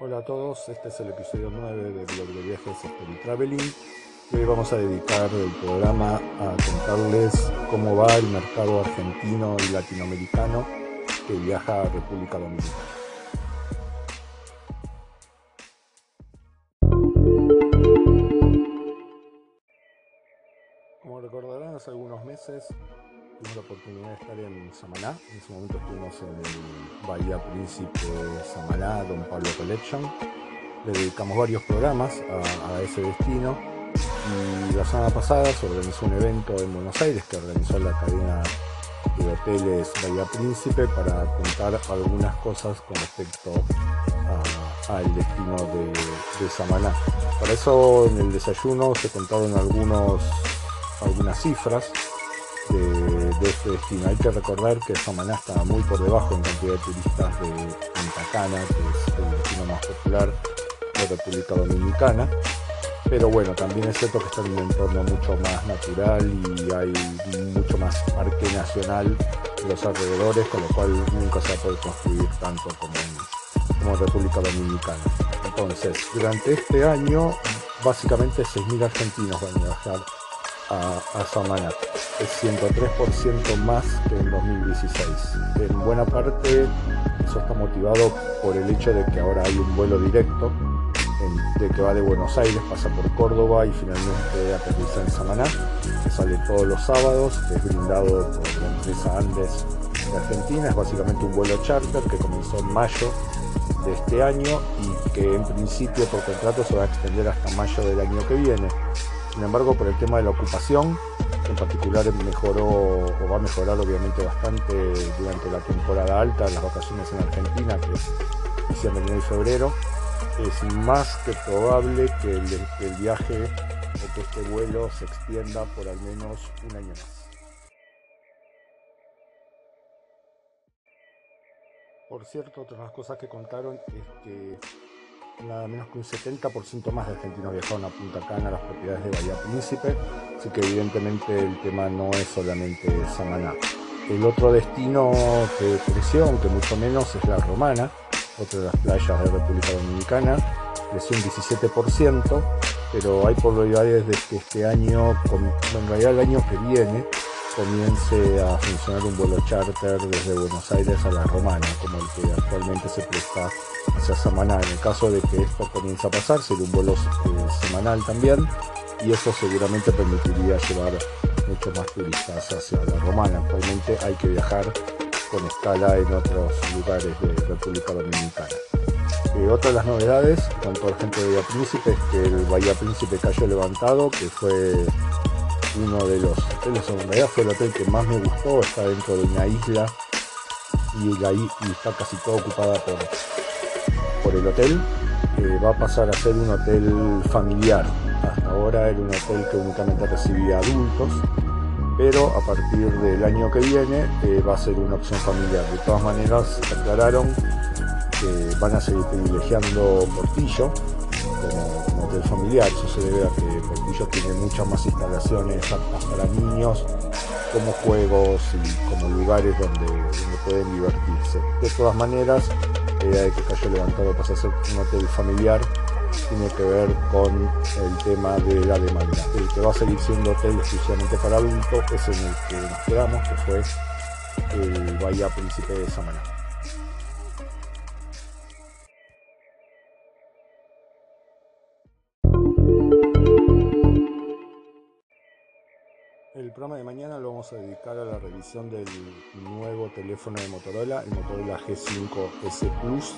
Hola a todos, este es el episodio 9 de Blog de Viajes Story Traveling. Hoy vamos a dedicar el programa a contarles cómo va el mercado argentino y latinoamericano que viaja a República Dominicana. Como recordarán, hace algunos meses tuvimos la oportunidad de estar en Samaná. En ese momento estuvimos en el Bahía Príncipe Samaná, Don Pablo Collection. Le dedicamos varios programas a, ese destino. Y la semana pasada se organizó un evento en Buenos Aires que organizó la cadena de hoteles Bahía Príncipe para contar algunas cosas con respecto al destino de, Samaná. Para eso en el desayuno se contaron algunas cifras de, este destino. Hay que recordar que Samaná está muy por debajo en cantidad de turistas de Punta Cana, que es el destino más popular de República Dominicana. Pero bueno, también es cierto que está en un entorno mucho más natural y hay mucho más parque nacional en los alrededores, con lo cual nunca se va a poder construir tanto como en, República Dominicana. Entonces, durante este año, básicamente 6.000 argentinos van a viajar a, a. Es 103% más que en 2016. En buena parte eso está motivado por el hecho de que ahora hay un vuelo directo de que va de Buenos Aires, pasa por Córdoba y finalmente aterriza en Samaná, que sale todos los sábados, es brindado por la empresa Andes de Argentina, es básicamente un vuelo charter que comenzó en mayo de este año y que en principio por contrato se va a extender hasta mayo del año que viene. Sin embargo, por el tema de la ocupación, en particular mejoró o va a mejorar obviamente bastante durante la temporada alta, las vacaciones en Argentina, que es diciembre, enero y febrero, es más que probable que el, viaje o que este vuelo se extienda por al menos un año más. Por cierto, otra de las cosas que contaron es que nada menos que un 70% más de argentinos viajaron a Punta Cana, a las propiedades de Bahía Príncipe, así que evidentemente el tema no es solamente Samaná. El otro destino que creció, aunque mucho menos, es la Romana, otra de las playas de República Dominicana, creció un 17%, pero hay probabilidades de que este año, en realidad el año que viene, comience a funcionar un vuelo charter desde Buenos Aires a la Romana, como el que actualmente se presta hacia Samaná. En el caso de que esto comience a pasar, sería un vuelo eh, semanal también, y eso seguramente permitiría llevar muchos más turistas hacia la Romana. Actualmente hay que viajar con escala en otros lugares de República Dominicana. Eh, otra de las novedades, toda la gente de Bahía Príncipe, es que el Bahía Príncipe cayó levantado, que fue uno de los hoteles, en realidad fue el hotel que más me gustó, está dentro de una isla y, está casi toda ocupada por, por el hotel. Eh, va a pasar a ser un hotel familiar. Hasta ahora era un hotel que únicamente recibía adultos, pero a partir del año que viene eh, va a ser una opción familiar. De todas maneras, aclararon que van a seguir privilegiando Portillo como, hotel familiar. Eso se debe a que Portillo tiene muchas más instalaciones para niños, como juegos y como lugares donde, pueden divertirse. De todas maneras, la idea de que Cayo Levantado pase a ser un hotel familiar tiene que ver con el tema de la demanda. El que va a seguir siendo hotel exclusivamente para adultos es en el que nos quedamos, que fue el Bahía Príncipe de Samaná. Programa de mañana lo vamos a dedicar a la revisión del nuevo teléfono de Motorola, el Motorola G5S Plus,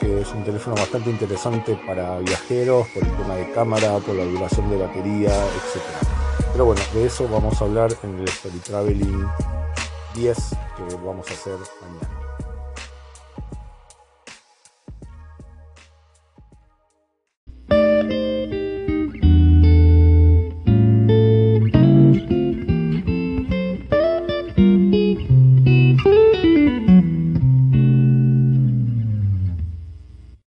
que es un teléfono bastante interesante para viajeros por el tema de cámara, por la duración de batería, etc. Pero bueno, de eso vamos a hablar en el Story Traveling 10 que vamos a hacer mañana.